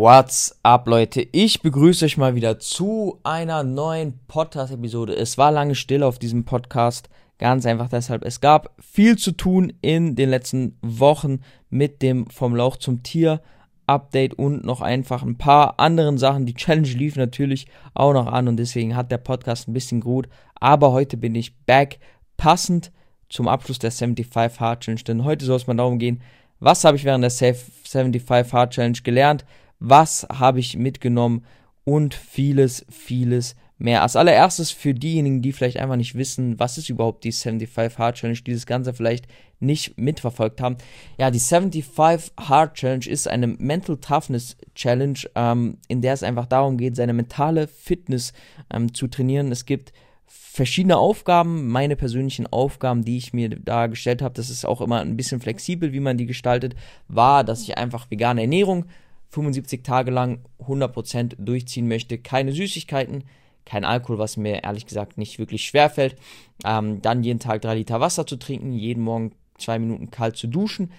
What's up, Leute? Ich begrüße euch mal wieder zu einer neuen Podcast-Episode. Es war lange still auf diesem Podcast. Ganz einfach deshalb. Es gab viel zu tun in den letzten Wochen mit dem Vom Lauch zum Tier Update und noch einfach ein paar anderen Sachen. Die Challenge lief natürlich auch noch an und deswegen hat der Podcast ein bisschen gut. Aber heute bin ich back, passend zum Abschluss der 75 Hard Challenge. Denn heute soll es mal darum gehen, was habe ich während der 75 Hard Challenge gelernt, was habe ich mitgenommen und vieles, vieles mehr. Als allererstes für diejenigen, die vielleicht einfach nicht wissen, was ist überhaupt die 75 Hard Challenge, die das Ganze vielleicht nicht mitverfolgt haben. Ja, die 75 Hard Challenge ist eine Mental Toughness Challenge, ähm, in der es einfach darum geht, seine mentale Fitness ähm, zu trainieren. Es gibt verschiedene Aufgaben, meine persönlichen Aufgaben, die ich mir da gestellt habe, das ist auch immer ein bisschen flexibel, wie man die gestaltet, war, dass ich einfach vegane Ernährung 75 Tage lang 100% durchziehen möchte, keine Süßigkeiten, kein Alkohol, was mir ehrlich gesagt nicht wirklich schwer fällt, ähm, dann jeden Tag drei Liter Wasser zu trinken, jeden Morgen zwei Minuten kalt zu duschen,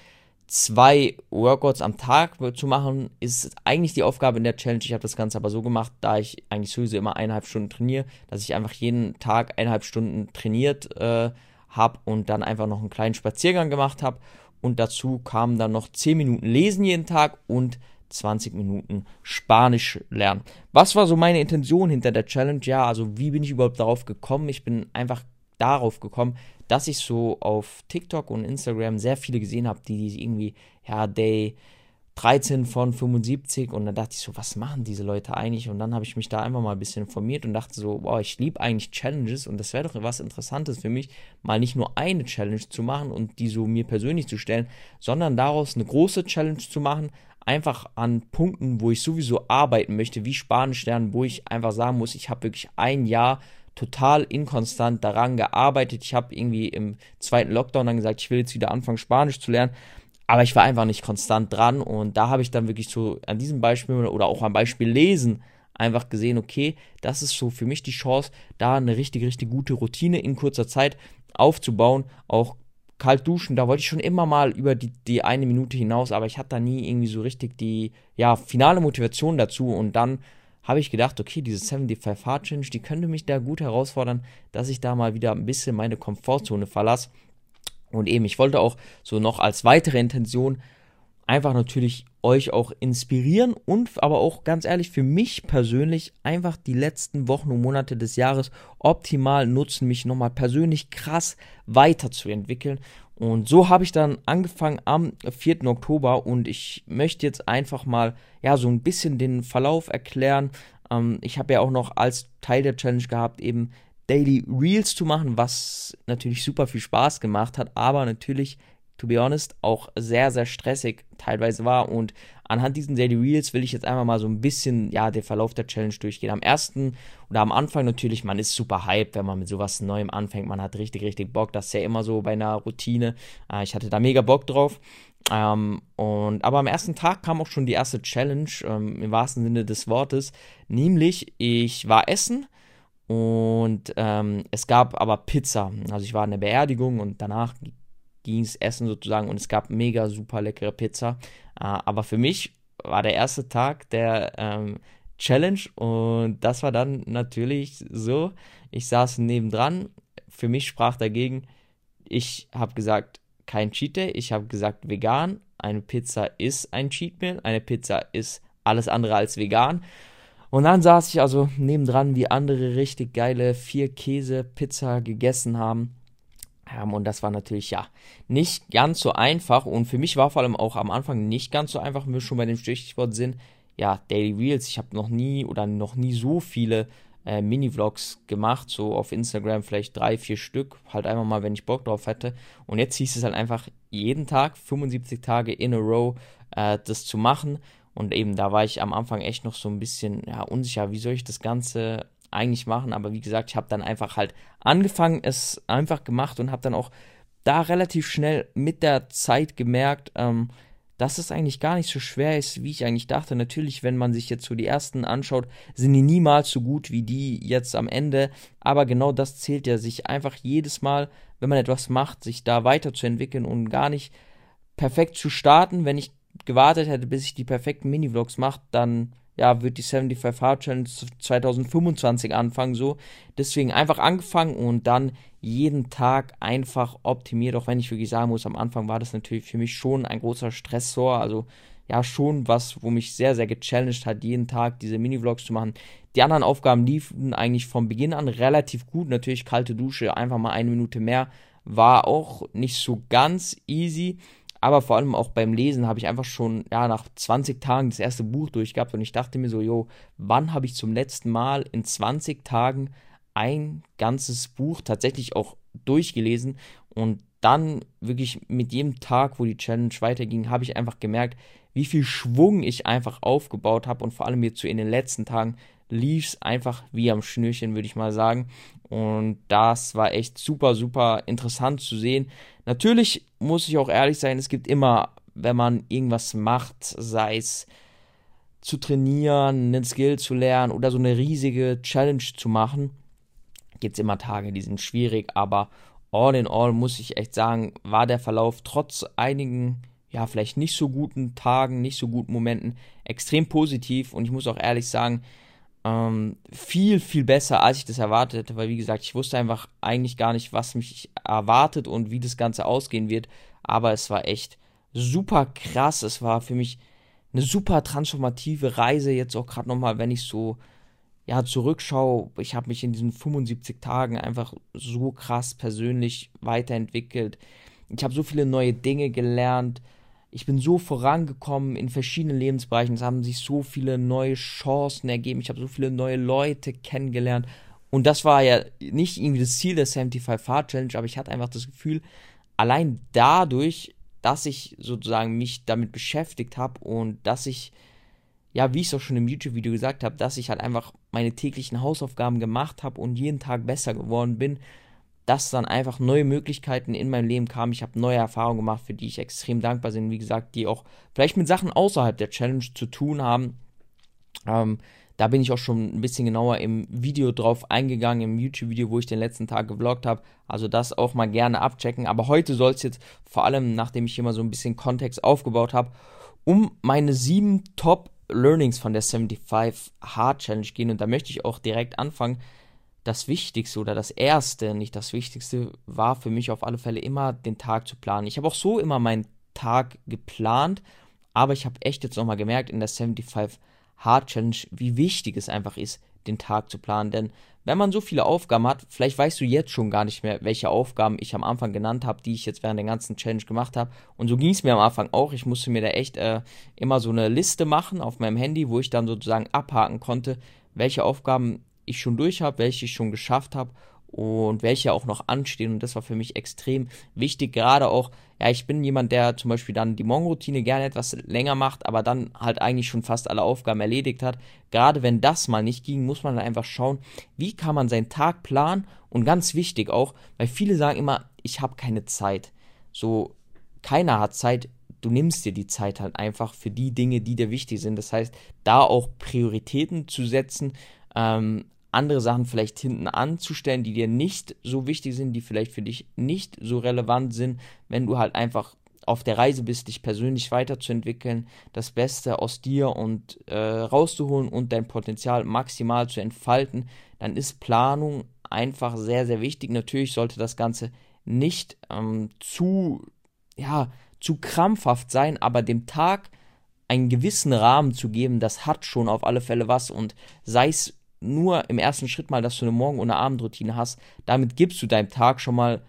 zwei Workouts am Tag zu machen, ist eigentlich die Aufgabe in der Challenge. Ich habe das Ganze aber so gemacht, da ich eigentlich sowieso immer eineinhalb Stunden trainiere, dass ich einfach jeden Tag eineinhalb Stunden trainiert äh, habe und dann einfach noch einen kleinen Spaziergang gemacht habe. Und dazu kamen dann noch 10 Minuten Lesen jeden Tag und 20 Minuten Spanisch lernen. Was war so meine Intention hinter der Challenge? Ja, also wie bin ich überhaupt darauf gekommen? Ich bin einfach darauf gekommen, dass ich so auf TikTok und Instagram sehr viele gesehen habe, die irgendwie, ja, Day 13 von 75 und dann dachte ich so, was machen diese Leute eigentlich? Und dann habe ich mich da einfach mal ein bisschen informiert und dachte so, wow, ich liebe eigentlich Challenges und das wäre doch was Interessantes für mich, mal nicht nur eine Challenge zu machen und die so mir persönlich zu stellen, sondern daraus eine große Challenge zu machen, einfach an Punkten, wo ich sowieso arbeiten möchte, wie Spanisch lernen, wo ich einfach sagen muss, ich habe wirklich ein Jahr total inkonstant daran gearbeitet. Ich habe irgendwie im zweiten Lockdown dann gesagt, ich will jetzt wieder anfangen, Spanisch zu lernen. Aber ich war einfach nicht konstant dran und da habe ich dann wirklich so an diesem Beispiel oder auch am Beispiel Lesen einfach gesehen, okay, das ist so für mich die Chance, da eine richtig, richtig gute Routine in kurzer Zeit aufzubauen, auch kalt duschen, da wollte ich schon immer mal über die, die eine Minute hinaus, aber ich hatte da nie irgendwie so richtig die, ja, finale Motivation dazu und dann habe ich gedacht, okay, diese 75 Hard Challenge, die könnte mich da gut herausfordern, dass ich da mal wieder ein bisschen meine Komfortzone verlasse. Und eben, ich wollte auch so noch als weitere Intention einfach natürlich euch auch inspirieren und aber auch ganz ehrlich für mich persönlich einfach die letzten Wochen und Monate des Jahres optimal nutzen, mich nochmal persönlich krass weiterzuentwickeln. Und so habe ich dann angefangen am 4. Oktober und ich möchte jetzt einfach mal ja so ein bisschen den Verlauf erklären. Ähm, ich habe ja auch noch als Teil der Challenge gehabt, eben Daily Reels zu machen, was natürlich super viel Spaß gemacht hat, aber natürlich to be honest, auch sehr, sehr stressig teilweise war. Und anhand diesen Daily Reels will ich jetzt einfach mal so ein bisschen, ja, den Verlauf der Challenge durchgehen. Am ersten oder am Anfang natürlich, man ist super hyped, wenn man mit sowas Neuem anfängt. Man hat richtig, richtig Bock. Das ist ja immer so bei einer Routine. Äh, ich hatte da mega Bock drauf. Ähm, und, aber am ersten Tag kam auch schon die erste Challenge, ähm, im wahrsten Sinne des Wortes. Nämlich, ich war essen. Und ähm, es gab aber Pizza. Also ich war in der Beerdigung und danach ging es essen sozusagen und es gab mega super leckere Pizza. Äh, aber für mich war der erste Tag der ähm, Challenge und das war dann natürlich so. Ich saß nebendran, für mich sprach dagegen, ich habe gesagt, kein Cheat Day, ich habe gesagt vegan, eine Pizza ist ein Cheat Meal, eine Pizza ist alles andere als vegan. Und dann saß ich also nebendran, wie andere richtig geile vier Käse Pizza gegessen haben ähm, und das war natürlich ja nicht ganz so einfach. Und für mich war vor allem auch am Anfang nicht ganz so einfach, wenn wir schon bei dem Stichwort sind. Ja, Daily Reels. Ich habe noch nie oder noch nie so viele äh, Mini-Vlogs gemacht, so auf Instagram vielleicht drei, vier Stück, halt einfach mal, wenn ich Bock drauf hätte. Und jetzt hieß es halt einfach jeden Tag, 75 Tage in a row, äh, das zu machen. Und eben da war ich am Anfang echt noch so ein bisschen ja, unsicher, wie soll ich das Ganze eigentlich machen. Aber wie gesagt, ich habe dann einfach halt angefangen, es einfach gemacht und habe dann auch da relativ schnell mit der Zeit gemerkt, ähm, dass es eigentlich gar nicht so schwer ist, wie ich eigentlich dachte. Natürlich, wenn man sich jetzt so die ersten anschaut, sind die niemals so gut wie die jetzt am Ende. Aber genau das zählt ja, sich einfach jedes Mal, wenn man etwas macht, sich da weiterzuentwickeln und gar nicht perfekt zu starten, wenn ich gewartet hätte, bis ich die perfekten Mini-Vlogs mache, dann ja, wird die 75 Hard Challenge 2025 anfangen, so. Deswegen einfach angefangen und dann jeden Tag einfach optimiert, auch wenn ich wirklich sagen muss, am Anfang war das natürlich für mich schon ein großer Stressor, also ja, schon was, wo mich sehr, sehr gechallenged hat, jeden Tag diese Mini-Vlogs zu machen. Die anderen Aufgaben liefen eigentlich von Beginn an relativ gut, natürlich kalte Dusche, einfach mal eine Minute mehr, war auch nicht so ganz easy, aber vor allem auch beim Lesen habe ich einfach schon, ja, nach 20 Tagen das erste Buch durchgehabt und ich dachte mir so, jo, wann habe ich zum letzten Mal in 20 Tagen ein ganzes Buch tatsächlich auch durchgelesen? Und dann wirklich mit jedem Tag, wo die Challenge weiterging, habe ich einfach gemerkt, wie viel Schwung ich einfach aufgebaut habe und vor allem jetzt so in den letzten Tagen lief es einfach wie am Schnürchen, würde ich mal sagen. Und das war echt super, super interessant zu sehen. Natürlich muss ich auch ehrlich sein, es gibt immer, wenn man irgendwas macht, sei es zu trainieren, einen Skill zu lernen oder so eine riesige Challenge zu machen, gibt es immer Tage, die sind schwierig, aber all in all muss ich echt sagen, war der Verlauf trotz einigen, ja, vielleicht nicht so guten Tagen, nicht so guten Momenten extrem positiv und ich muss auch ehrlich sagen, ähm, viel, viel besser, als ich das erwartet hätte, weil wie gesagt, ich wusste einfach eigentlich gar nicht, was mich erwartet und wie das Ganze ausgehen wird. Aber es war echt super krass. Es war für mich eine super transformative Reise. Jetzt auch gerade nochmal, wenn ich so ja, zurückschaue. Ich habe mich in diesen 75 Tagen einfach so krass persönlich weiterentwickelt. Ich habe so viele neue Dinge gelernt ich bin so vorangekommen in verschiedenen Lebensbereichen. Es haben sich so viele neue Chancen ergeben. Ich habe so viele neue Leute kennengelernt. Und das war ja nicht irgendwie das Ziel der 75 Hard Challenge, aber ich hatte einfach das Gefühl, allein dadurch, dass ich sozusagen mich damit beschäftigt habe und dass ich, ja, wie ich es auch schon im YouTube-Video gesagt habe, dass ich halt einfach meine täglichen Hausaufgaben gemacht habe und jeden Tag besser geworden bin, dass dann einfach neue Möglichkeiten in mein Leben kamen. Ich habe neue Erfahrungen gemacht, für die ich extrem dankbar bin. Wie gesagt, die auch vielleicht mit Sachen außerhalb der Challenge zu tun haben. Ähm, da bin ich auch schon ein bisschen genauer im Video drauf eingegangen, im YouTube-Video, wo ich den letzten Tag gevloggt habe. Also das auch mal gerne abchecken. Aber heute soll es jetzt vor allem, nachdem ich hier mal so ein bisschen Kontext aufgebaut habe, um meine sieben Top Learnings von der 75 Hard Challenge gehen. Und da möchte ich auch direkt anfangen das Wichtigste oder das Erste, nicht das Wichtigste, war für mich auf alle Fälle immer den Tag zu planen. Ich habe auch so immer meinen Tag geplant, aber ich habe echt jetzt nochmal gemerkt in der 75 Hard Challenge, wie wichtig es einfach ist, den Tag zu planen. Denn wenn man so viele Aufgaben hat, vielleicht weißt du jetzt schon gar nicht mehr, welche Aufgaben ich am Anfang genannt habe, die ich jetzt während der ganzen Challenge gemacht habe. Und so ging es mir am Anfang auch. Ich musste mir da echt äh, immer so eine Liste machen auf meinem Handy, wo ich dann sozusagen abhaken konnte, welche Aufgaben ich schon durch habe, welche ich schon geschafft habe und welche auch noch anstehen. Und das war für mich extrem wichtig. Gerade auch, ja, ich bin jemand, der zum Beispiel dann die Morgenroutine gerne etwas länger macht, aber dann halt eigentlich schon fast alle Aufgaben erledigt hat. Gerade wenn das mal nicht ging, muss man dann einfach schauen, wie kann man seinen Tag planen. Und ganz wichtig auch, weil viele sagen immer, ich habe keine Zeit. So, keiner hat Zeit. Du nimmst dir die Zeit halt einfach für die Dinge, die dir wichtig sind. Das heißt, da auch Prioritäten zu setzen, ähm, andere Sachen vielleicht hinten anzustellen, die dir nicht so wichtig sind, die vielleicht für dich nicht so relevant sind, wenn du halt einfach auf der Reise bist, dich persönlich weiterzuentwickeln, das Beste aus dir und äh, rauszuholen und dein Potenzial maximal zu entfalten, dann ist Planung einfach sehr, sehr wichtig. Natürlich sollte das Ganze nicht ähm, zu, ja, zu krampfhaft sein, aber dem Tag einen gewissen Rahmen zu geben, das hat schon auf alle Fälle was und sei es nur im ersten Schritt mal, dass du eine Morgen- und eine Abendroutine hast, damit gibst du deinem Tag schon mal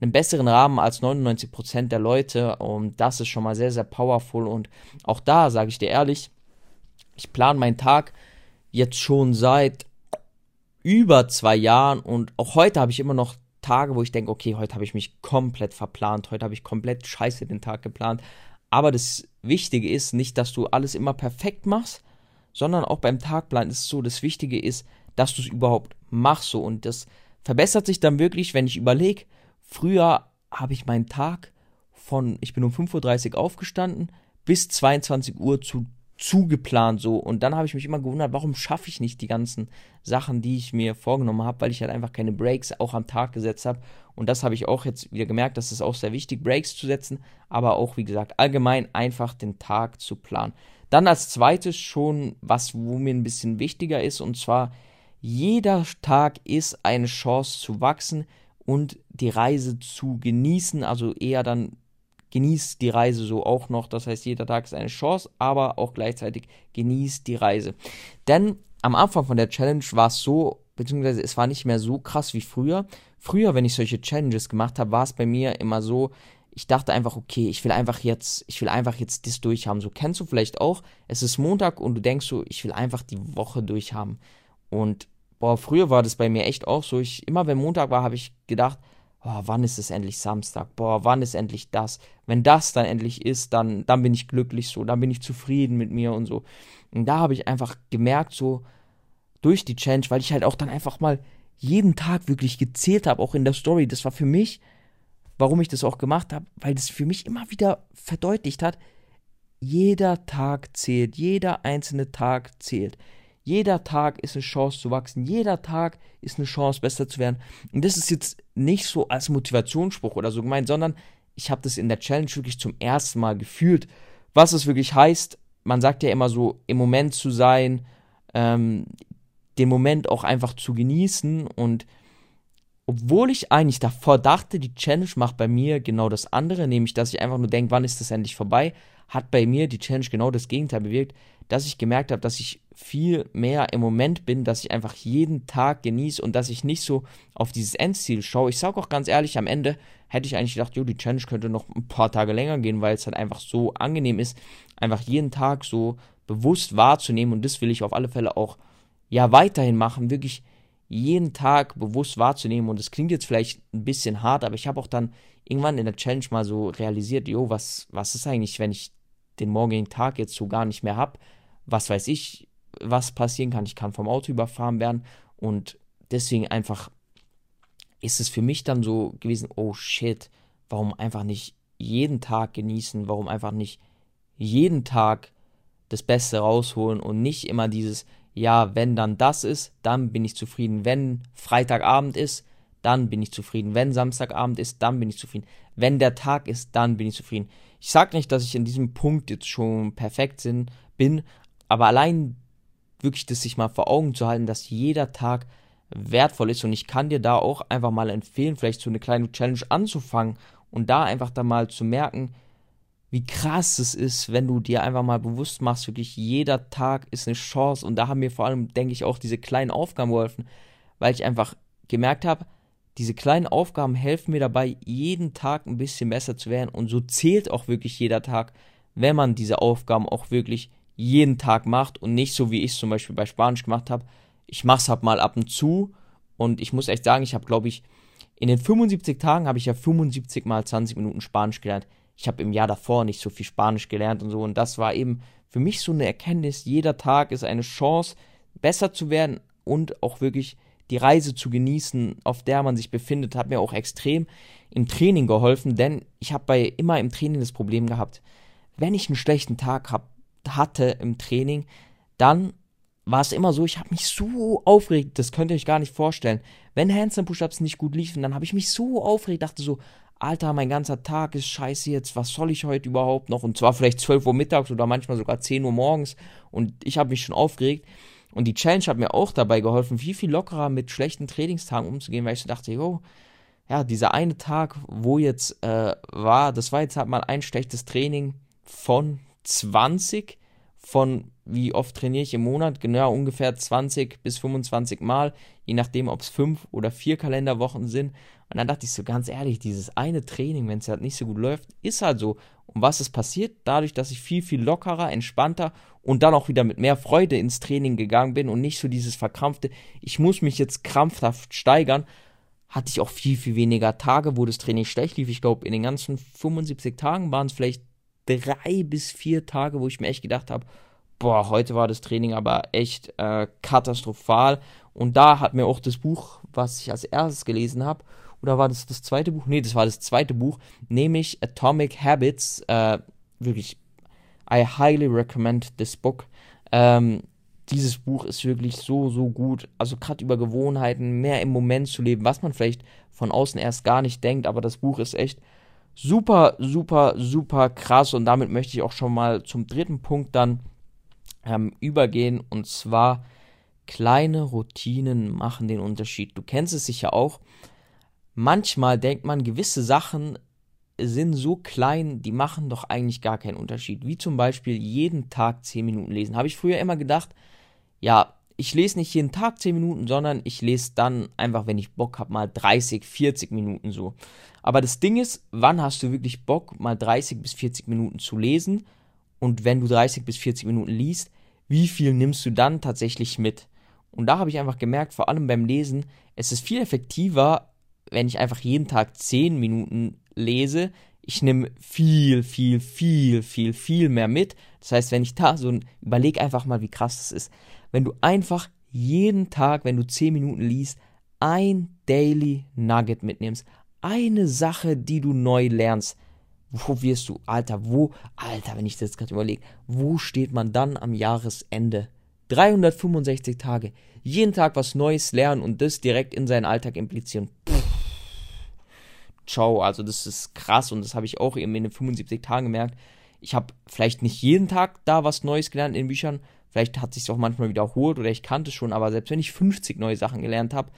einen besseren Rahmen als 99% der Leute. Und das ist schon mal sehr, sehr powerful. Und auch da sage ich dir ehrlich, ich plane meinen Tag jetzt schon seit über zwei Jahren. Und auch heute habe ich immer noch Tage, wo ich denke, okay, heute habe ich mich komplett verplant, heute habe ich komplett scheiße den Tag geplant, aber das Wichtige ist nicht, dass du alles immer perfekt machst, sondern auch beim Tagplan ist es so, das Wichtige ist, dass du es überhaupt machst so und das verbessert sich dann wirklich, wenn ich überlege, früher habe ich meinen Tag von, ich bin um 5.30 Uhr aufgestanden, bis 22 Uhr zu zugeplant so. Und dann habe ich mich immer gewundert, warum schaffe ich nicht die ganzen Sachen, die ich mir vorgenommen habe, weil ich halt einfach keine Breaks auch am Tag gesetzt habe. Und das habe ich auch jetzt wieder gemerkt, dass es auch sehr wichtig, Breaks zu setzen, aber auch, wie gesagt, allgemein einfach den Tag zu planen. Dann als zweites schon was, wo mir ein bisschen wichtiger ist, und zwar jeder Tag ist eine Chance zu wachsen und die Reise zu genießen, also eher dann genießt die Reise so auch noch. Das heißt, jeder Tag ist eine Chance, aber auch gleichzeitig genießt die Reise. Denn am Anfang von der Challenge war es so, beziehungsweise es war nicht mehr so krass wie früher. Früher, wenn ich solche Challenges gemacht habe, war es bei mir immer so, ich dachte einfach, okay, ich will einfach jetzt, ich will einfach jetzt das durchhaben. So kennst du vielleicht auch, es ist Montag und du denkst so, ich will einfach die Woche durchhaben. Und boah, früher war das bei mir echt auch so. Ich, immer wenn Montag war, habe ich gedacht, oh, wann ist es endlich Samstag? Boah, wann ist endlich das? Wenn das dann endlich ist, dann, dann bin ich glücklich so, dann bin ich zufrieden mit mir und so. Und da habe ich einfach gemerkt, so durch die Challenge, weil ich halt auch dann einfach mal jeden Tag wirklich gezählt habe, auch in der Story. Das war für mich, warum ich das auch gemacht habe, weil das für mich immer wieder verdeutlicht hat, jeder Tag zählt, jeder einzelne Tag zählt. Jeder Tag ist eine Chance zu wachsen. Jeder Tag ist eine Chance, besser zu werden. Und das ist jetzt nicht so als Motivationsspruch oder so gemeint, sondern ich habe das in der Challenge wirklich zum ersten Mal gefühlt, was es wirklich heißt. Man sagt ja immer so, im Moment zu sein, ähm, den Moment auch einfach zu genießen und obwohl ich eigentlich davor dachte, die Challenge macht bei mir genau das andere, nämlich dass ich einfach nur denke, wann ist das endlich vorbei, hat bei mir die Challenge genau das Gegenteil bewirkt, dass ich gemerkt habe, dass ich viel mehr im Moment bin, dass ich einfach jeden Tag genieße und dass ich nicht so auf dieses Endziel schaue. Ich sage auch ganz ehrlich, am Ende hätte ich eigentlich gedacht, jo, die Challenge könnte noch ein paar Tage länger gehen, weil es halt einfach so angenehm ist, einfach jeden Tag so bewusst wahrzunehmen und das will ich auf alle Fälle auch ja weiterhin machen, wirklich jeden Tag bewusst wahrzunehmen und das klingt jetzt vielleicht ein bisschen hart, aber ich habe auch dann irgendwann in der Challenge mal so realisiert, jo, was was ist eigentlich, wenn ich den morgigen Tag jetzt so gar nicht mehr habe? was weiß ich, was passieren kann. Ich kann vom Auto überfahren werden und deswegen einfach ist es für mich dann so gewesen, oh shit, warum einfach nicht jeden Tag genießen, warum einfach nicht jeden Tag das Beste rausholen und nicht immer dieses, ja, wenn dann das ist, dann bin ich zufrieden. Wenn Freitagabend ist, dann bin ich zufrieden. Wenn Samstagabend ist, dann bin ich zufrieden. Wenn der Tag ist, dann bin ich zufrieden. Ich sage nicht, dass ich in diesem Punkt jetzt schon perfekt bin, aber allein wirklich das sich mal vor Augen zu halten, dass jeder Tag wertvoll ist und ich kann dir da auch einfach mal empfehlen, vielleicht so eine kleine Challenge anzufangen und da einfach dann mal zu merken, wie krass es ist, wenn du dir einfach mal bewusst machst, wirklich jeder Tag ist eine Chance und da haben mir vor allem, denke ich, auch diese kleinen Aufgaben geholfen, weil ich einfach gemerkt habe, diese kleinen Aufgaben helfen mir dabei, jeden Tag ein bisschen besser zu werden und so zählt auch wirklich jeder Tag, wenn man diese Aufgaben auch wirklich jeden Tag macht und nicht so wie ich es zum Beispiel bei Spanisch gemacht habe. Ich mache es halt mal ab und zu und ich muss echt sagen, ich habe glaube ich in den 75 Tagen habe ich ja 75 mal 20 Minuten Spanisch gelernt. Ich habe im Jahr davor nicht so viel Spanisch gelernt und so und das war eben für mich so eine Erkenntnis, jeder Tag ist eine Chance besser zu werden und auch wirklich die Reise zu genießen, auf der man sich befindet, hat mir auch extrem im Training geholfen, denn ich habe bei immer im Training das Problem gehabt, wenn ich einen schlechten Tag habe, hatte im Training, dann war es immer so, ich habe mich so aufgeregt, das könnt ihr euch gar nicht vorstellen. Wenn Handstand Push-Ups nicht gut liefen, dann habe ich mich so aufgeregt, dachte so, Alter, mein ganzer Tag ist scheiße jetzt, was soll ich heute überhaupt noch? Und zwar vielleicht 12 Uhr mittags oder manchmal sogar 10 Uhr morgens und ich habe mich schon aufgeregt. Und die Challenge hat mir auch dabei geholfen, viel, viel lockerer mit schlechten Trainingstagen umzugehen, weil ich so dachte, jo, ja, dieser eine Tag, wo jetzt äh, war, das war jetzt halt mal ein schlechtes Training von 20 von wie oft trainiere ich im Monat, genau ungefähr 20 bis 25 Mal, je nachdem, ob es fünf oder vier Kalenderwochen sind. Und dann dachte ich so ganz ehrlich, dieses eine Training, wenn es halt nicht so gut läuft, ist halt so. Und was ist passiert? Dadurch, dass ich viel, viel lockerer, entspannter und dann auch wieder mit mehr Freude ins Training gegangen bin und nicht so dieses verkrampfte, ich muss mich jetzt krampfhaft steigern, hatte ich auch viel, viel weniger Tage, wo das Training schlecht lief. Ich glaube, in den ganzen 75 Tagen waren es vielleicht drei bis vier Tage, wo ich mir echt gedacht habe, boah, heute war das Training aber echt äh, katastrophal. Und da hat mir auch das Buch, was ich als erstes gelesen habe, oder war das das zweite Buch? Nee, das war das zweite Buch, nämlich Atomic Habits, äh, wirklich I highly recommend this book. Ähm, dieses Buch ist wirklich so, so gut. Also gerade über Gewohnheiten, mehr im Moment zu leben, was man vielleicht von außen erst gar nicht denkt, aber das Buch ist echt super, super, super krass. Und damit möchte ich auch schon mal zum dritten Punkt dann ähm, übergehen. Und zwar kleine Routinen machen den Unterschied. Du kennst es sicher auch. Manchmal denkt man, gewisse Sachen sind so klein, die machen doch eigentlich gar keinen Unterschied. Wie zum Beispiel jeden Tag 10 Minuten lesen. Habe ich früher immer gedacht, ja, ich lese nicht jeden Tag 10 Minuten, sondern ich lese dann einfach, wenn ich Bock habe, mal 30, 40 Minuten so. Aber das Ding ist, wann hast du wirklich Bock, mal 30 bis 40 Minuten zu lesen? Und wenn du 30 bis 40 Minuten liest, wie viel nimmst du dann tatsächlich mit? Und da habe ich einfach gemerkt, vor allem beim Lesen, es ist viel effektiver, wenn ich einfach jeden Tag 10 Minuten lese. Ich nehme viel, viel, viel, viel, viel mehr mit. Das heißt, wenn ich da so ein, überleg einfach mal, wie krass das ist. Wenn du einfach jeden Tag, wenn du 10 Minuten liest, ein Daily Nugget mitnimmst. Eine Sache, die du neu lernst. Wo wirst du, Alter, wo, Alter, wenn ich das gerade überlege, wo steht man dann am Jahresende? 365 Tage. Jeden Tag was Neues lernen und das direkt in seinen Alltag implizieren. Puh. Ciao, also das ist krass und das habe ich auch eben in den 75 Tagen gemerkt. Ich habe vielleicht nicht jeden Tag da was Neues gelernt in Büchern, vielleicht hat sich auch manchmal wiederholt oder ich kannte es schon, aber selbst wenn ich 50 neue Sachen gelernt habe,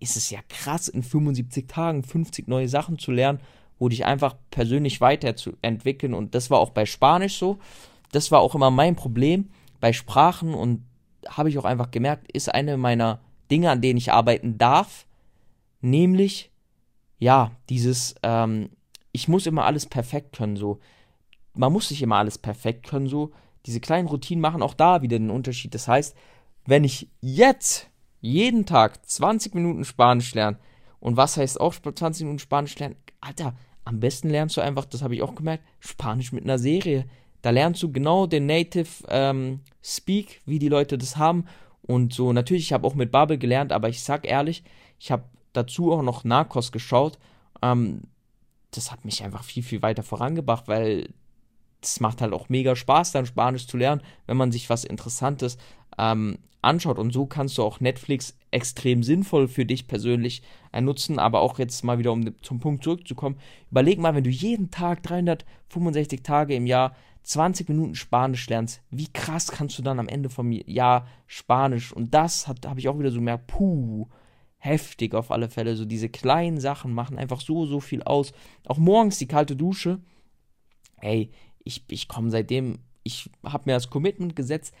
ist es ja krass, in 75 Tagen 50 neue Sachen zu lernen, wo dich einfach persönlich weiterzuentwickeln. Und das war auch bei Spanisch so. Das war auch immer mein Problem bei Sprachen und habe ich auch einfach gemerkt, ist eine meiner Dinge, an denen ich arbeiten darf, nämlich ja, dieses, ähm, ich muss immer alles perfekt können, so. Man muss nicht immer alles perfekt können, so. Diese kleinen Routinen machen auch da wieder den Unterschied. Das heißt, wenn ich jetzt jeden Tag 20 Minuten Spanisch lerne, und was heißt auch 20 Minuten Spanisch lernen? Alter, am besten lernst du einfach, das habe ich auch gemerkt, Spanisch mit einer Serie. Da lernst du genau den Native ähm, Speak, wie die Leute das haben. Und so, natürlich, ich habe auch mit Bubble gelernt, aber ich sag ehrlich, ich habe dazu auch noch Narcos geschaut. Ähm, das hat mich einfach viel, viel weiter vorangebracht, weil es macht halt auch mega Spaß, dann Spanisch zu lernen, wenn man sich was Interessantes ähm, anschaut. Und so kannst du auch Netflix extrem sinnvoll für dich persönlich nutzen. Aber auch jetzt mal wieder, um zum Punkt zurückzukommen, überleg mal, wenn du jeden Tag 365 Tage im Jahr 20 Minuten Spanisch lernst, wie krass kannst du dann am Ende vom Jahr Spanisch? Und das habe ich auch wieder so gemerkt, puh, heftig auf alle Fälle. So diese kleinen Sachen machen einfach so, so viel aus. Auch morgens die kalte Dusche. Ey, ich, ich komme seitdem, ich habe mir das Commitment gesetzt.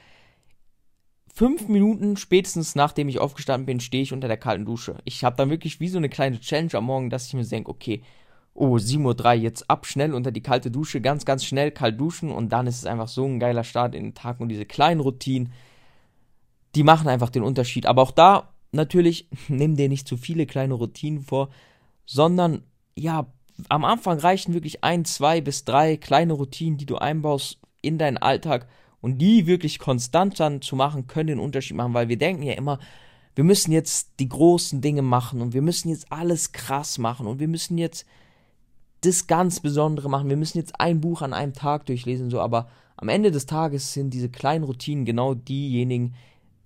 Fünf Minuten spätestens nachdem ich aufgestanden bin, stehe ich unter der kalten Dusche. Ich habe dann wirklich wie so eine kleine Challenge am Morgen, dass ich mir denke, okay, oh, 7.03 Uhr, jetzt ab schnell unter die kalte Dusche, ganz, ganz schnell kalt duschen und dann ist es einfach so ein geiler Start in den Tag und diese kleinen Routinen, die machen einfach den Unterschied. Aber auch da natürlich, nimm dir nicht zu viele kleine Routinen vor, sondern ja, am Anfang reichen wirklich ein, zwei bis drei kleine Routinen, die du einbaust in deinen Alltag und die wirklich konstant dann zu machen, können den Unterschied machen, weil wir denken ja immer, wir müssen jetzt die großen Dinge machen und wir müssen jetzt alles krass machen und wir müssen jetzt das ganz Besondere machen. Wir müssen jetzt ein Buch an einem Tag durchlesen, so, aber am Ende des Tages sind diese kleinen Routinen genau diejenigen,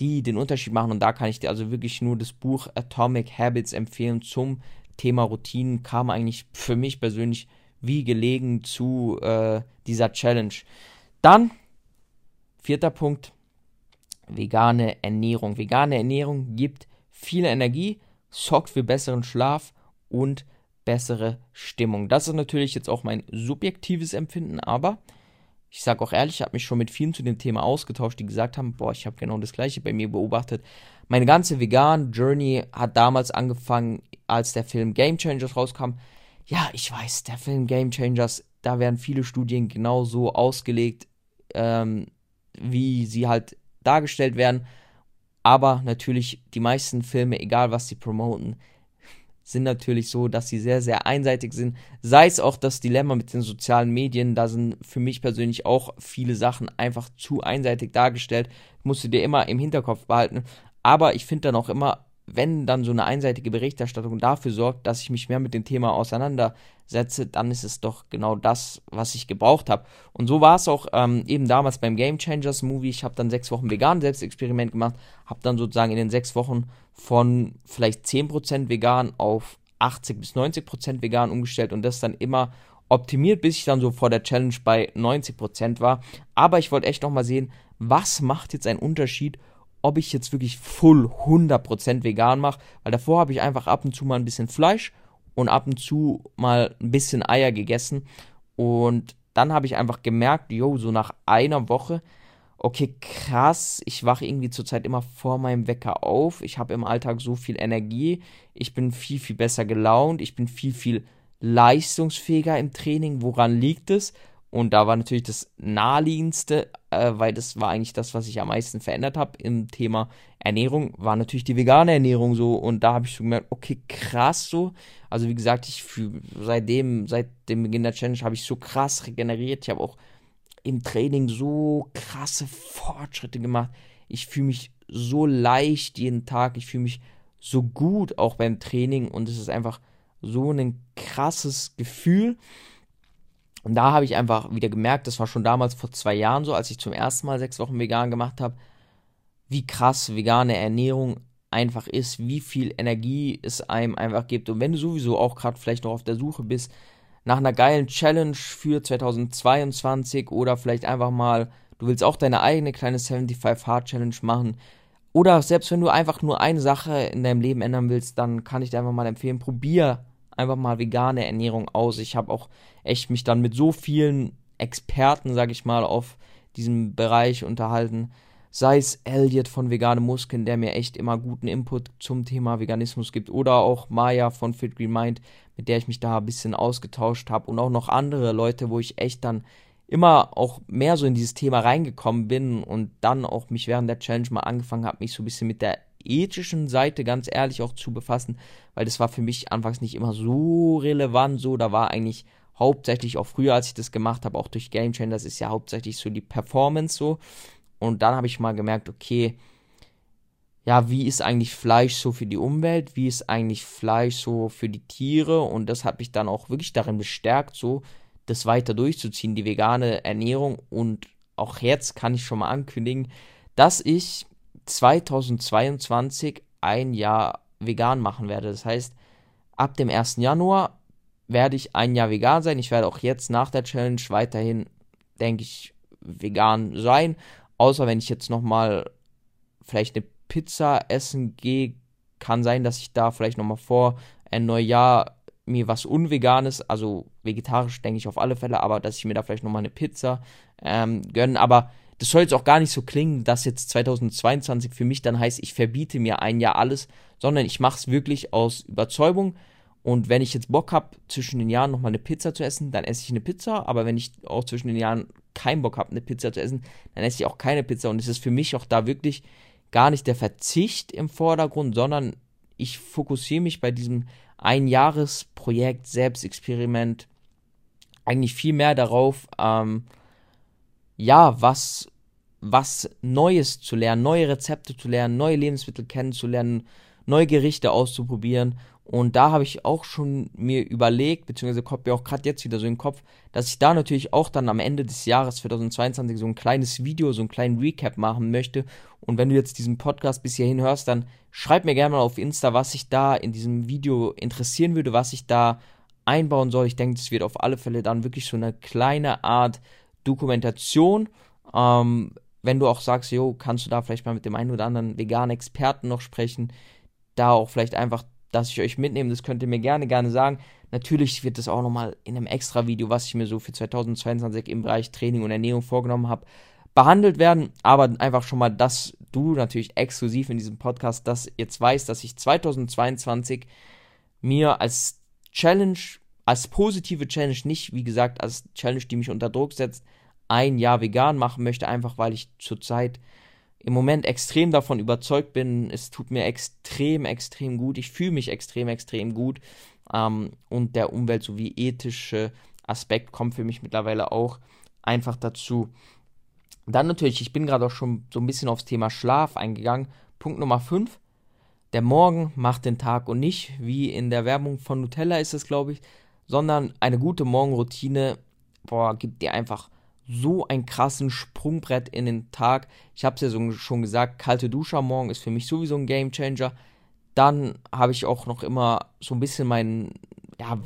die den Unterschied machen. Und da kann ich dir also wirklich nur das Buch Atomic Habits empfehlen zum Thema Routinen. Kam eigentlich für mich persönlich wie gelegen zu äh, dieser Challenge. Dann, vierter Punkt, vegane Ernährung. Vegane Ernährung gibt viel Energie, sorgt für besseren Schlaf und bessere Stimmung. Das ist natürlich jetzt auch mein subjektives Empfinden, aber ich sage auch ehrlich, ich habe mich schon mit vielen zu dem Thema ausgetauscht, die gesagt haben, boah, ich habe genau das gleiche bei mir beobachtet. Meine ganze vegan Journey hat damals angefangen, als der Film Game Changers rauskam. Ja, ich weiß, der Film Game Changers, da werden viele Studien genau so ausgelegt, ähm, wie sie halt dargestellt werden. Aber natürlich, die meisten Filme, egal was sie promoten, sind natürlich so, dass sie sehr, sehr einseitig sind. Sei es auch das Dilemma mit den sozialen Medien, da sind für mich persönlich auch viele Sachen einfach zu einseitig dargestellt. Musst du dir immer im Hinterkopf behalten. Aber ich finde dann auch immer, wenn dann so eine einseitige Berichterstattung dafür sorgt, dass ich mich mehr mit dem Thema auseinandersetze, dann ist es doch genau das, was ich gebraucht habe. Und so war es auch ähm, eben damals beim Game Changers Movie. Ich habe dann sechs Wochen vegan Selbstexperiment gemacht, habe dann sozusagen in den sechs Wochen von vielleicht 10% vegan auf 80 bis 90% vegan umgestellt und das dann immer optimiert, bis ich dann so vor der Challenge bei 90% war. Aber ich wollte echt nochmal sehen, was macht jetzt einen Unterschied, ob ich jetzt wirklich full 100% vegan mache, weil davor habe ich einfach ab und zu mal ein bisschen Fleisch und ab und zu mal ein bisschen Eier gegessen und dann habe ich einfach gemerkt, yo, so nach einer Woche, okay, krass, ich wache irgendwie zurzeit immer vor meinem Wecker auf, ich habe im Alltag so viel Energie, ich bin viel, viel besser gelaunt, ich bin viel, viel leistungsfähiger im Training. Woran liegt es? Und da war natürlich das naheliegendste, äh, weil das war eigentlich das, was ich am meisten verändert habe im Thema Ernährung, war natürlich die vegane Ernährung so. Und da habe ich so gemerkt, okay, krass so. Also wie gesagt, ich für, seitdem, seit dem Beginn der Challenge habe ich so krass regeneriert. Ich habe auch im Training so krasse Fortschritte gemacht. Ich fühle mich so leicht jeden Tag. Ich fühle mich so gut auch beim Training und es ist einfach so ein krasses Gefühl. Und da habe ich einfach wieder gemerkt, das war schon damals vor zwei Jahren so, als ich zum ersten Mal sechs Wochen vegan gemacht habe, wie krass vegane Ernährung einfach ist, wie viel Energie es einem einfach gibt. Und wenn du sowieso auch gerade vielleicht noch auf der Suche bist nach einer geilen Challenge für 2022 oder vielleicht einfach mal, du willst auch deine eigene kleine 75 Hard Challenge machen. Oder selbst wenn du einfach nur eine Sache in deinem Leben ändern willst, dann kann ich dir einfach mal empfehlen, probier einfach mal vegane Ernährung aus. Ich habe auch echt mich dann mit so vielen Experten, sage ich mal, auf diesem Bereich unterhalten. Sei es Elliot von Vegane Muskeln, der mir echt immer guten Input zum Thema Veganismus gibt. Oder auch Maya von Fit Green Mind, mit der ich mich da ein bisschen ausgetauscht habe. Und auch noch andere Leute, wo ich echt dann immer auch mehr so in dieses Thema reingekommen bin und dann auch mich während der Challenge mal angefangen habe, mich so ein bisschen mit der ethischen Seite ganz ehrlich auch zu befassen, weil das war für mich anfangs nicht immer so relevant, so, da war eigentlich hauptsächlich auch früher, als ich das gemacht habe, auch durch Game Changer, das ist ja hauptsächlich so die Performance so. Und dann habe ich mal gemerkt, okay, ja, wie ist eigentlich Fleisch so für die Umwelt, wie ist eigentlich Fleisch so für die Tiere? Und das hat mich dann auch wirklich darin bestärkt, so das weiter durchzuziehen, die vegane Ernährung. Und auch jetzt kann ich schon mal ankündigen, dass ich 2022 ein Jahr vegan machen werde. Das heißt, ab dem 1. Januar werde ich ein Jahr vegan sein. Ich werde auch jetzt nach der Challenge weiterhin, denke ich, vegan sein. Außer wenn ich jetzt nochmal vielleicht eine Pizza essen gehe, kann sein, dass ich da vielleicht nochmal vor ein Neujahr mir was Unveganes, also vegetarisch denke ich auf alle Fälle, aber dass ich mir da vielleicht nochmal eine Pizza ähm, gönne. Aber das soll jetzt auch gar nicht so klingen, dass jetzt 2022 für mich dann heißt, ich verbiete mir ein Jahr alles, sondern ich mache es wirklich aus Überzeugung. Und wenn ich jetzt Bock habe, zwischen den Jahren nochmal eine Pizza zu essen, dann esse ich eine Pizza. Aber wenn ich auch zwischen den Jahren keinen Bock habe, eine Pizza zu essen, dann esse ich auch keine Pizza. Und es ist für mich auch da wirklich gar nicht der Verzicht im Vordergrund, sondern ich fokussiere mich bei diesem Einjahresprojekt, Selbstexperiment eigentlich viel mehr darauf, ähm, ja, was, was Neues zu lernen, neue Rezepte zu lernen, neue Lebensmittel kennenzulernen, neue Gerichte auszuprobieren. Und da habe ich auch schon mir überlegt, beziehungsweise kommt mir auch gerade jetzt wieder so in den Kopf, dass ich da natürlich auch dann am Ende des Jahres 2022 so ein kleines Video, so einen kleinen Recap machen möchte. Und wenn du jetzt diesen Podcast bis hierhin hörst, dann schreib mir gerne mal auf Insta, was sich da in diesem Video interessieren würde, was ich da einbauen soll. Ich denke, es wird auf alle Fälle dann wirklich so eine kleine Art Dokumentation. Ähm, wenn du auch sagst, jo, kannst du da vielleicht mal mit dem einen oder anderen veganen Experten noch sprechen, da auch vielleicht einfach, dass ich euch mitnehme, das könnt ihr mir gerne, gerne sagen. Natürlich wird das auch nochmal in einem extra Video, was ich mir so für 2022 im Bereich Training und Ernährung vorgenommen habe, behandelt werden. Aber einfach schon mal, dass du natürlich exklusiv in diesem Podcast das jetzt weißt, dass ich 2022 mir als Challenge, als positive Challenge, nicht wie gesagt als Challenge, die mich unter Druck setzt, ein Jahr vegan machen möchte, einfach weil ich zurzeit im Moment extrem davon überzeugt bin. Es tut mir extrem, extrem gut. Ich fühle mich extrem, extrem gut. Ähm, und der Umwelt sowie ethische Aspekt kommt für mich mittlerweile auch einfach dazu. Dann natürlich, ich bin gerade auch schon so ein bisschen aufs Thema Schlaf eingegangen. Punkt Nummer 5. der Morgen macht den Tag und nicht wie in der Werbung von Nutella ist es, glaube ich, sondern eine gute Morgenroutine, boah, gibt dir einfach so einen krassen Sprungbrett in den Tag. Ich habe es ja so, schon gesagt, kalte Dusche am Morgen ist für mich sowieso ein Game Changer. Dann habe ich auch noch immer so ein bisschen meinen, ja,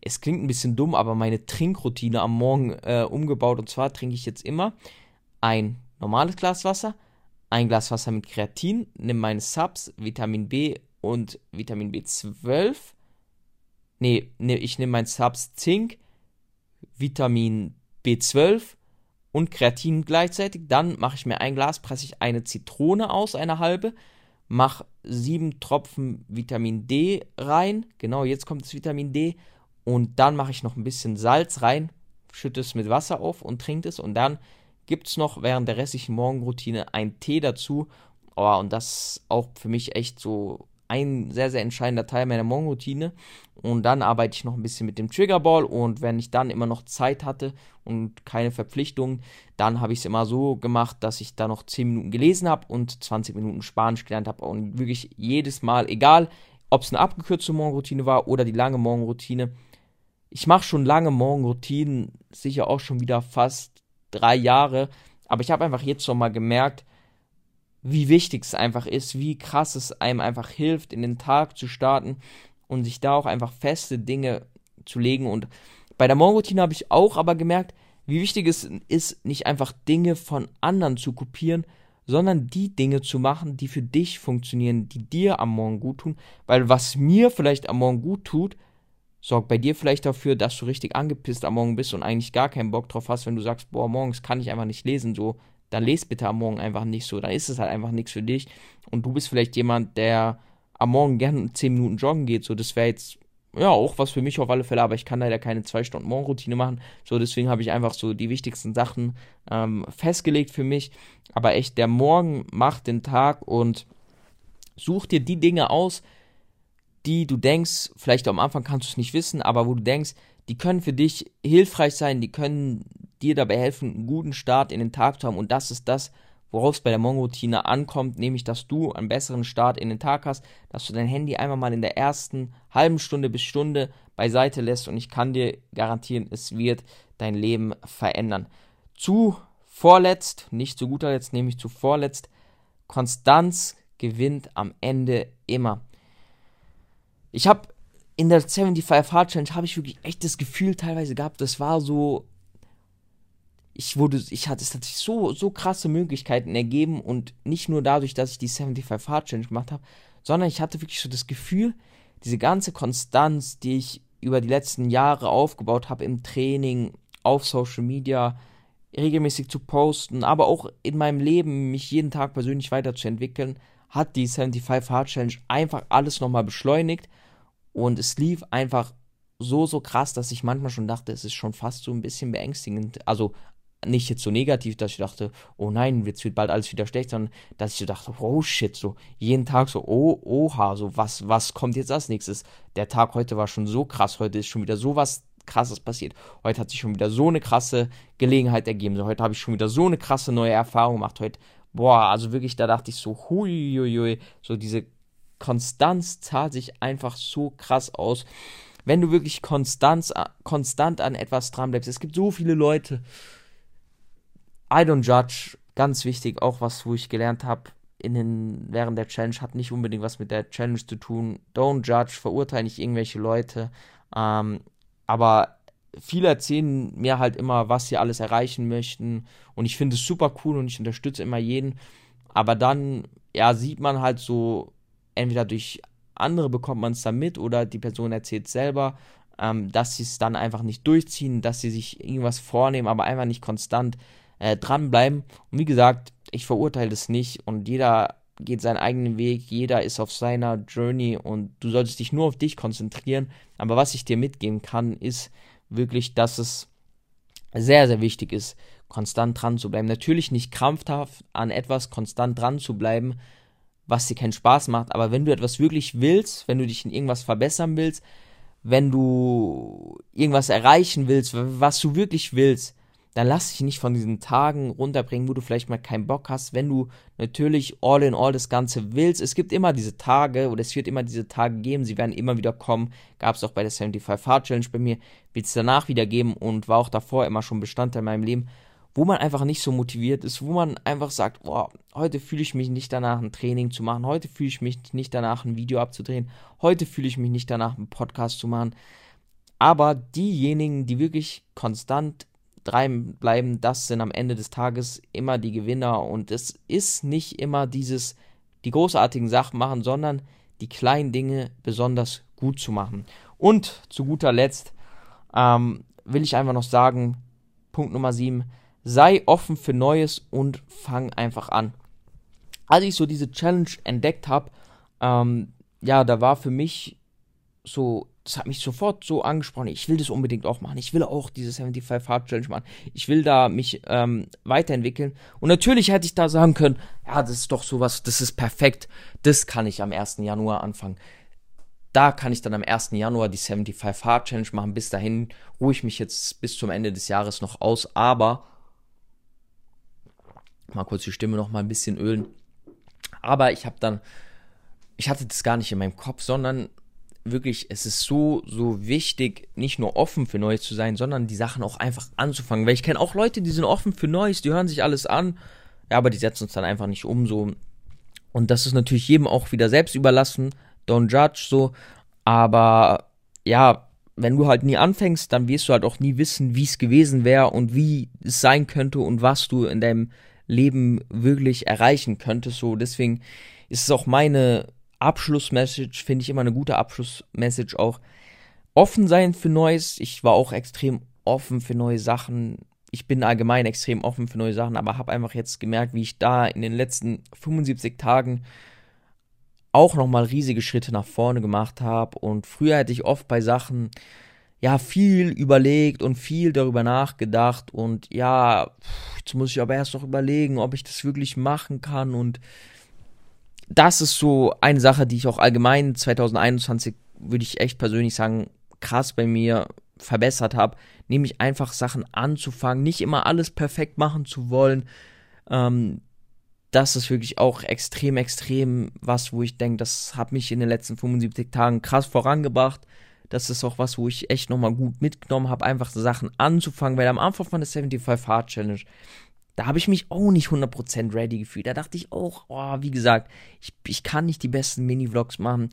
es klingt ein bisschen dumm, aber meine Trinkroutine am Morgen äh, umgebaut. Und zwar trinke ich jetzt immer ein normales Glas Wasser, ein Glas Wasser mit Kreatin, nehme meine Subs, Vitamin B und Vitamin B12. Nee, nee ich nehme mein Subs Zink, Vitamin B12 und Kreatin gleichzeitig. Dann mache ich mir ein Glas, presse ich eine Zitrone aus, eine halbe, mache sieben Tropfen Vitamin D rein. Genau, jetzt kommt das Vitamin D. Und dann mache ich noch ein bisschen Salz rein, schütte es mit Wasser auf und trinke es. Und dann gibt es noch während der restlichen Morgenroutine einen Tee dazu. Oh, und das auch für mich echt so ein sehr, sehr entscheidender Teil meiner Morgenroutine. Und dann arbeite ich noch ein bisschen mit dem Triggerball. Und wenn ich dann immer noch Zeit hatte und keine Verpflichtungen, dann habe ich es immer so gemacht, dass ich da noch 10 Minuten gelesen habe und 20 Minuten Spanisch gelernt habe. Und wirklich jedes Mal, egal ob es eine abgekürzte Morgenroutine war oder die lange Morgenroutine. Ich mache schon lange Morgenroutinen, sicher auch schon wieder fast drei Jahre. Aber ich habe einfach jetzt schon mal gemerkt, wie wichtig es einfach ist, wie krass es einem einfach hilft, in den Tag zu starten und sich da auch einfach feste Dinge zu legen. Und bei der Morgenroutine habe ich auch aber gemerkt, wie wichtig es ist, nicht einfach Dinge von anderen zu kopieren, sondern die Dinge zu machen, die für dich funktionieren, die dir am Morgen gut tun. Weil was mir vielleicht am Morgen gut tut, sorgt bei dir vielleicht dafür, dass du richtig angepisst am Morgen bist und eigentlich gar keinen Bock drauf hast, wenn du sagst, boah, morgens kann ich einfach nicht lesen, so dann lest bitte am Morgen einfach nicht so. Dann ist es halt einfach nichts für dich. Und du bist vielleicht jemand, der am Morgen gerne 10 Minuten joggen geht. So, das wäre jetzt ja auch was für mich auf alle Fälle, aber ich kann leider keine 2 Stunden Morgenroutine machen. So, deswegen habe ich einfach so die wichtigsten Sachen ähm, festgelegt für mich. Aber echt, der Morgen macht den Tag und such dir die Dinge aus, die du denkst, vielleicht am Anfang kannst du es nicht wissen, aber wo du denkst, die können für dich hilfreich sein, die können dir dabei helfen, einen guten Start in den Tag zu haben. Und das ist das, worauf es bei der Morgenroutine ankommt, nämlich dass du einen besseren Start in den Tag hast, dass du dein Handy einmal mal in der ersten halben Stunde bis Stunde beiseite lässt und ich kann dir garantieren, es wird dein Leben verändern. Zu vorletzt, nicht zu guter Letzt, nämlich zu vorletzt, Konstanz gewinnt am Ende immer. Ich habe in der 75 Hard Challenge habe ich wirklich echt das Gefühl teilweise gehabt, das war so ich wurde, ich hatte, es hat sich so, so krasse Möglichkeiten ergeben und nicht nur dadurch, dass ich die 75 Hard Challenge gemacht habe, sondern ich hatte wirklich so das Gefühl, diese ganze Konstanz, die ich über die letzten Jahre aufgebaut habe im Training, auf Social Media, regelmäßig zu posten, aber auch in meinem Leben mich jeden Tag persönlich weiterzuentwickeln, hat die 75 Hard Challenge einfach alles nochmal beschleunigt und es lief einfach so, so krass, dass ich manchmal schon dachte, es ist schon fast so ein bisschen beängstigend. Also nicht jetzt so negativ, dass ich dachte, oh nein, jetzt wird bald alles wieder schlecht, sondern dass ich dachte, oh shit, so jeden Tag so, oh, oha, so was, was kommt jetzt als nächstes? Der Tag heute war schon so krass, heute ist schon wieder so was krasses passiert. Heute hat sich schon wieder so eine krasse Gelegenheit ergeben. So, heute habe ich schon wieder so eine krasse neue Erfahrung gemacht. Heute, boah, also wirklich, da dachte ich so, huiuiui, so diese Konstanz zahlt sich einfach so krass aus. Wenn du wirklich konstant, konstant an etwas dran bleibst. Es gibt so viele Leute, I don't judge, ganz wichtig, auch was, wo ich gelernt habe, in den, während der Challenge hat nicht unbedingt was mit der Challenge zu tun. Don't judge, verurteile nicht irgendwelche Leute. Ähm, aber viele erzählen mir halt immer, was sie alles erreichen möchten. Und ich finde es super cool und ich unterstütze immer jeden. Aber dann, ja, sieht man halt so, entweder durch andere bekommt man es dann mit oder die Person erzählt selber, ähm, dass sie es dann einfach nicht durchziehen, dass sie sich irgendwas vornehmen, aber einfach nicht konstant äh, dranbleiben. Und wie gesagt, ich verurteile das nicht und jeder geht seinen eigenen Weg, jeder ist auf seiner Journey und du solltest dich nur auf dich konzentrieren. Aber was ich dir mitgeben kann, ist wirklich, dass es sehr, sehr wichtig ist, konstant dran zu bleiben. Natürlich nicht krampfhaft an etwas konstant dran zu bleiben, was dir keinen Spaß macht, aber wenn du etwas wirklich willst, wenn du dich in irgendwas verbessern willst, wenn du irgendwas erreichen willst, was du wirklich willst, dann lass dich nicht von diesen Tagen runterbringen, wo du vielleicht mal keinen Bock hast, wenn du natürlich all in all das Ganze willst. Es gibt immer diese Tage oder es wird immer diese Tage geben, sie werden immer wieder kommen. Gab es auch bei der 75 Hard Challenge bei mir, wird es danach wieder geben und war auch davor immer schon Bestandteil in meinem Leben, wo man einfach nicht so motiviert ist, wo man einfach sagt, boah, heute fühle ich mich nicht danach, ein Training zu machen, heute fühle ich mich nicht danach, ein Video abzudrehen, heute fühle ich mich nicht danach, einen Podcast zu machen. Aber diejenigen, die wirklich konstant bleiben, das sind am Ende des Tages immer die Gewinner. Und es ist nicht immer dieses, die großartigen Sachen machen, sondern die kleinen Dinge besonders gut zu machen. Und zu guter Letzt ähm, will ich einfach noch sagen, Punkt Nummer 7, sei offen für Neues und fang einfach an. Als ich so diese Challenge entdeckt habe, ähm, ja, da war für mich so das hat mich sofort so angesprochen. Ich will das unbedingt auch machen. Ich will auch diese 75 Hard Challenge machen. Ich will da mich ähm, weiterentwickeln. Und natürlich hätte ich da sagen können, ja, das ist doch sowas, das ist perfekt. Das kann ich am 1. Januar anfangen. Da kann ich dann am 1. Januar die 75 Hard Challenge machen. Bis dahin ruhe ich mich jetzt bis zum Ende des Jahres noch aus. Aber mal kurz die Stimme noch mal ein bisschen ölen. Aber ich habe dann, ich hatte das gar nicht in meinem Kopf, sondern wirklich, es ist so, so wichtig, nicht nur offen für Neues zu sein, sondern die Sachen auch einfach anzufangen. Weil ich kenne auch Leute, die sind offen für Neues, die hören sich alles an, ja, aber die setzen uns dann einfach nicht um so. Und das ist natürlich jedem auch wieder selbst überlassen, don't judge so. Aber ja, wenn du halt nie anfängst, dann wirst du halt auch nie wissen, wie es gewesen wäre und wie es sein könnte und was du in deinem Leben wirklich erreichen könntest. So, deswegen ist es auch meine Abschlussmessage finde ich immer eine gute Abschlussmessage auch. Offen sein für Neues. Ich war auch extrem offen für neue Sachen. Ich bin allgemein extrem offen für neue Sachen, aber habe einfach jetzt gemerkt, wie ich da in den letzten 75 Tagen auch nochmal riesige Schritte nach vorne gemacht habe. Und früher hätte ich oft bei Sachen ja viel überlegt und viel darüber nachgedacht und ja, jetzt muss ich aber erst noch überlegen, ob ich das wirklich machen kann und das ist so eine Sache, die ich auch allgemein 2021, würde ich echt persönlich sagen, krass bei mir verbessert habe, nämlich einfach Sachen anzufangen, nicht immer alles perfekt machen zu wollen. Ähm, das ist wirklich auch extrem, extrem was, wo ich denke, das hat mich in den letzten 75 Tagen krass vorangebracht. Das ist auch was, wo ich echt nochmal gut mitgenommen habe, einfach Sachen anzufangen, weil am Anfang von der 75 Hard Challenge, da habe ich mich auch nicht 100% ready gefühlt. Da dachte ich auch, oh, wie gesagt, ich, ich kann nicht die besten Mini-Vlogs machen.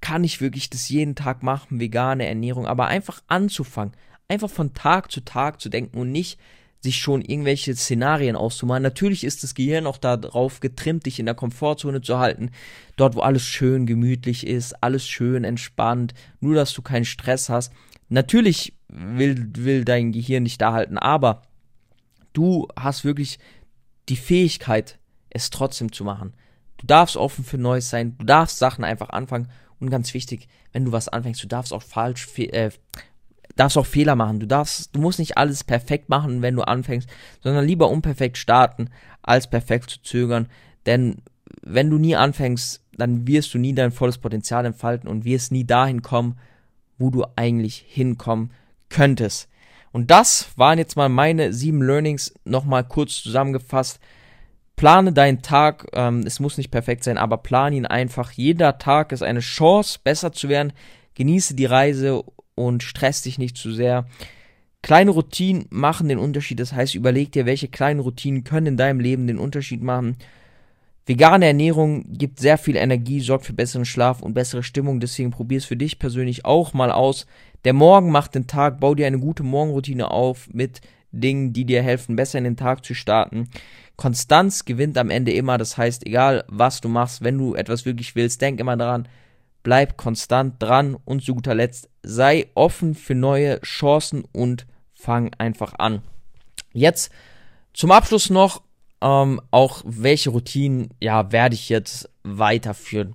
Kann ich wirklich das jeden Tag machen, vegane Ernährung, aber einfach anzufangen. Einfach von Tag zu Tag zu denken und nicht sich schon irgendwelche Szenarien auszumalen. Natürlich ist das Gehirn auch darauf getrimmt, dich in der Komfortzone zu halten. Dort, wo alles schön gemütlich ist, alles schön entspannt, nur dass du keinen Stress hast. Natürlich will, will dein Gehirn nicht da halten, aber du hast wirklich die Fähigkeit, es trotzdem zu machen. Du darfst offen für Neues sein, du darfst Sachen einfach anfangen und ganz wichtig, wenn du was anfängst, du darfst auch falsch, äh, darfst auch Fehler machen. Du darfst, du musst nicht alles perfekt machen, wenn du anfängst, sondern lieber unperfekt starten, als perfekt zu zögern. Denn wenn du nie anfängst, dann wirst du nie dein volles Potenzial entfalten und wirst nie dahin kommen, wo du eigentlich hinkommen könntest. Und das waren jetzt mal meine sieben Learnings nochmal kurz zusammengefasst. Plane deinen Tag, ähm, es muss nicht perfekt sein, aber plane ihn einfach. Jeder Tag ist eine Chance, besser zu werden. Genieße die Reise und stress dich nicht zu sehr. Kleine Routinen machen den Unterschied. Das heißt, überleg dir, welche kleinen Routinen können in deinem Leben den Unterschied machen. Vegane Ernährung gibt sehr viel Energie, sorgt für besseren Schlaf und bessere Stimmung. Deswegen probier es für dich persönlich auch mal aus. Der Morgen macht den Tag, bau dir eine gute Morgenroutine auf mit Dingen, die dir helfen, besser in den Tag zu starten. Konstanz gewinnt am Ende immer, das heißt, egal was du machst, wenn du etwas wirklich willst, denk immer daran, bleib konstant dran und zu guter Letzt sei offen für neue Chancen und fang einfach an. Jetzt zum Abschluss noch ähm, auch welche Routinen ja werde ich jetzt weiterführen.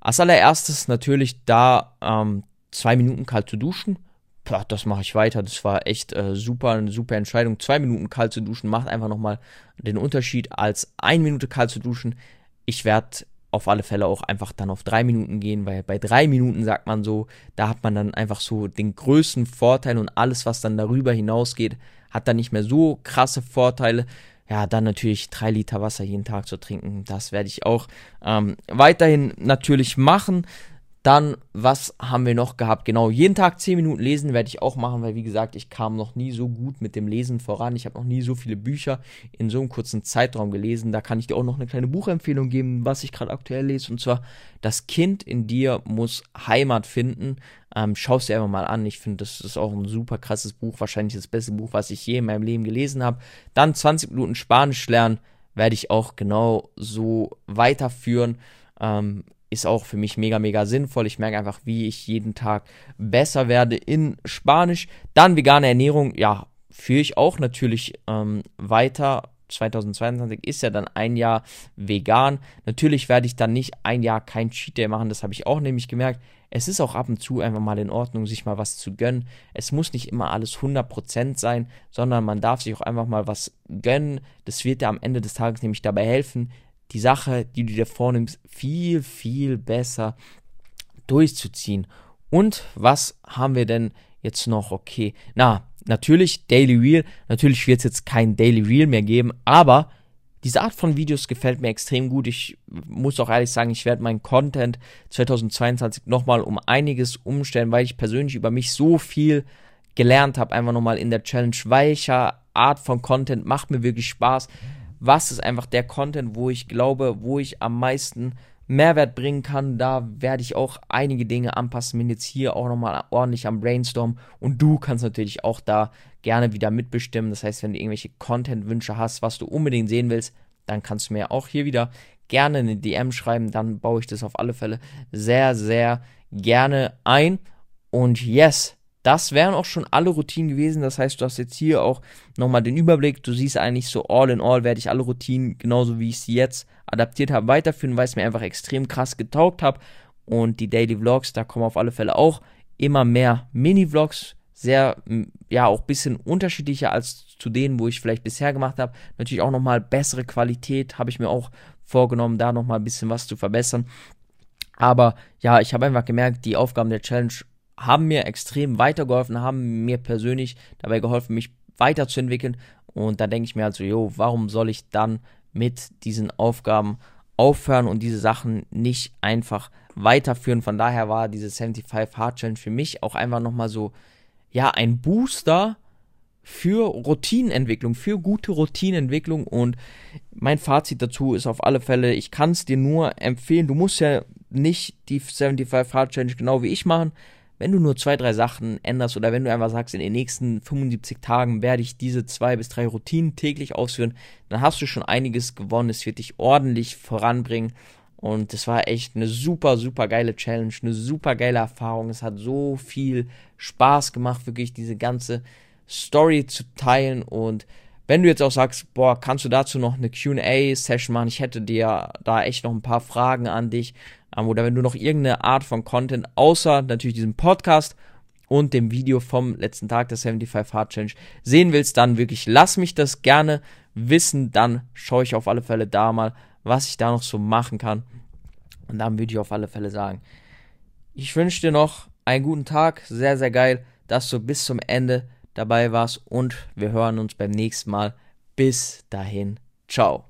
Als allererstes natürlich da ähm, zwei Minuten kalt zu duschen. Boah, das mache ich weiter. Das war echt äh, super, eine super Entscheidung. Zwei Minuten kalt zu duschen macht einfach nochmal den Unterschied als eine Minute kalt zu duschen. Ich werde auf alle Fälle auch einfach dann auf drei Minuten gehen, weil bei drei Minuten sagt man so, da hat man dann einfach so den größten Vorteil und alles, was dann darüber hinausgeht, hat dann nicht mehr so krasse Vorteile. Ja, dann natürlich drei Liter Wasser jeden Tag zu trinken. Das werde ich auch ähm, weiterhin natürlich machen. Dann, was haben wir noch gehabt? Genau, jeden Tag 10 Minuten lesen werde ich auch machen, weil wie gesagt, ich kam noch nie so gut mit dem Lesen voran. Ich habe noch nie so viele Bücher in so einem kurzen Zeitraum gelesen. Da kann ich dir auch noch eine kleine Buchempfehlung geben, was ich gerade aktuell lese. Und zwar, Das Kind in dir muss Heimat finden. Ähm, Schau es dir einfach mal an. Ich finde, das ist auch ein super krasses Buch. Wahrscheinlich das beste Buch, was ich je in meinem Leben gelesen habe. Dann 20 Minuten Spanisch lernen werde ich auch genau so weiterführen. Ähm, ist auch für mich mega, mega sinnvoll. Ich merke einfach, wie ich jeden Tag besser werde in Spanisch. Dann vegane Ernährung, ja, führe ich auch natürlich ähm, weiter. 2022 ist ja dann ein Jahr vegan. Natürlich werde ich dann nicht ein Jahr kein Cheat Day machen, das habe ich auch nämlich gemerkt. Es ist auch ab und zu einfach mal in Ordnung, sich mal was zu gönnen. Es muss nicht immer alles 100% sein, sondern man darf sich auch einfach mal was gönnen. Das wird dir am Ende des Tages nämlich dabei helfen, die Sache, die du dir vornimmst, viel, viel besser durchzuziehen. Und was haben wir denn jetzt noch? Okay, na, natürlich Daily Reel. Natürlich wird es jetzt kein Daily Reel mehr geben, aber diese Art von Videos gefällt mir extrem gut. Ich muss auch ehrlich sagen, ich werde meinen Content 2022 nochmal um einiges umstellen, weil ich persönlich über mich so viel gelernt habe. Einfach nochmal in der Challenge. Welcher Art von Content macht mir wirklich Spaß? Was ist einfach der Content, wo ich glaube, wo ich am meisten Mehrwert bringen kann. Da werde ich auch einige Dinge anpassen, bin jetzt hier auch nochmal ordentlich am Brainstorm und du kannst natürlich auch da gerne wieder mitbestimmen. Das heißt, wenn du irgendwelche Content-Wünsche hast, was du unbedingt sehen willst, dann kannst du mir auch hier wieder gerne eine DM schreiben, dann baue ich das auf alle Fälle sehr, sehr gerne ein. Und yes, das wären auch schon alle Routinen gewesen. Das heißt, du hast jetzt hier auch nochmal den Überblick. Du siehst eigentlich so all in all werde ich alle Routinen, genauso wie ich sie jetzt adaptiert habe, weiterführen, weil es mir einfach extrem krass getaugt habe. Und die Daily Vlogs, da kommen auf alle Fälle auch immer mehr Mini-Vlogs. Sehr, ja, auch ein bisschen unterschiedlicher als zu denen, wo ich vielleicht bisher gemacht habe. Natürlich auch nochmal bessere Qualität, habe ich mir auch vorgenommen, da nochmal ein bisschen was zu verbessern. Aber ja, ich habe einfach gemerkt, die Aufgaben der Challenge haben mir extrem weitergeholfen, haben mir persönlich dabei geholfen, mich weiterzuentwickeln. Und da denke ich mir also, jo, warum soll ich dann mit diesen Aufgaben aufhören und diese Sachen nicht einfach weiterführen? Von daher war diese 75 Hard Challenge für mich auch einfach nochmal so, ja, ein Booster für Routinenentwicklung, für gute Routinenentwicklung und mein Fazit dazu ist auf alle Fälle, ich kann es dir nur empfehlen, du musst ja nicht die 75 Hard Challenge genau wie ich machen, wenn du nur zwei, drei Sachen änderst oder wenn du einfach sagst, in den nächsten 75 Tagen werde ich diese zwei bis drei Routinen täglich ausführen, dann hast du schon einiges gewonnen. Es wird dich ordentlich voranbringen. Und es war echt eine super, super geile Challenge, eine super geile Erfahrung. Es hat so viel Spaß gemacht, wirklich diese ganze Story zu teilen. Und wenn du jetzt auch sagst, boah, kannst du dazu noch eine QA-Session machen? Ich hätte dir da echt noch ein paar Fragen an dich oder wenn du noch irgendeine Art von Content außer natürlich diesem Podcast und dem Video vom letzten Tag der 75 Hard Challenge sehen willst, dann wirklich lass mich das gerne wissen. Dann schaue ich auf alle Fälle da mal, was ich da noch so machen kann. Und dann würde ich auf alle Fälle sagen, ich wünsche dir noch einen guten Tag. Sehr, sehr geil, dass du bis zum Ende dabei warst. Und wir hören uns beim nächsten Mal. Bis dahin. Ciao.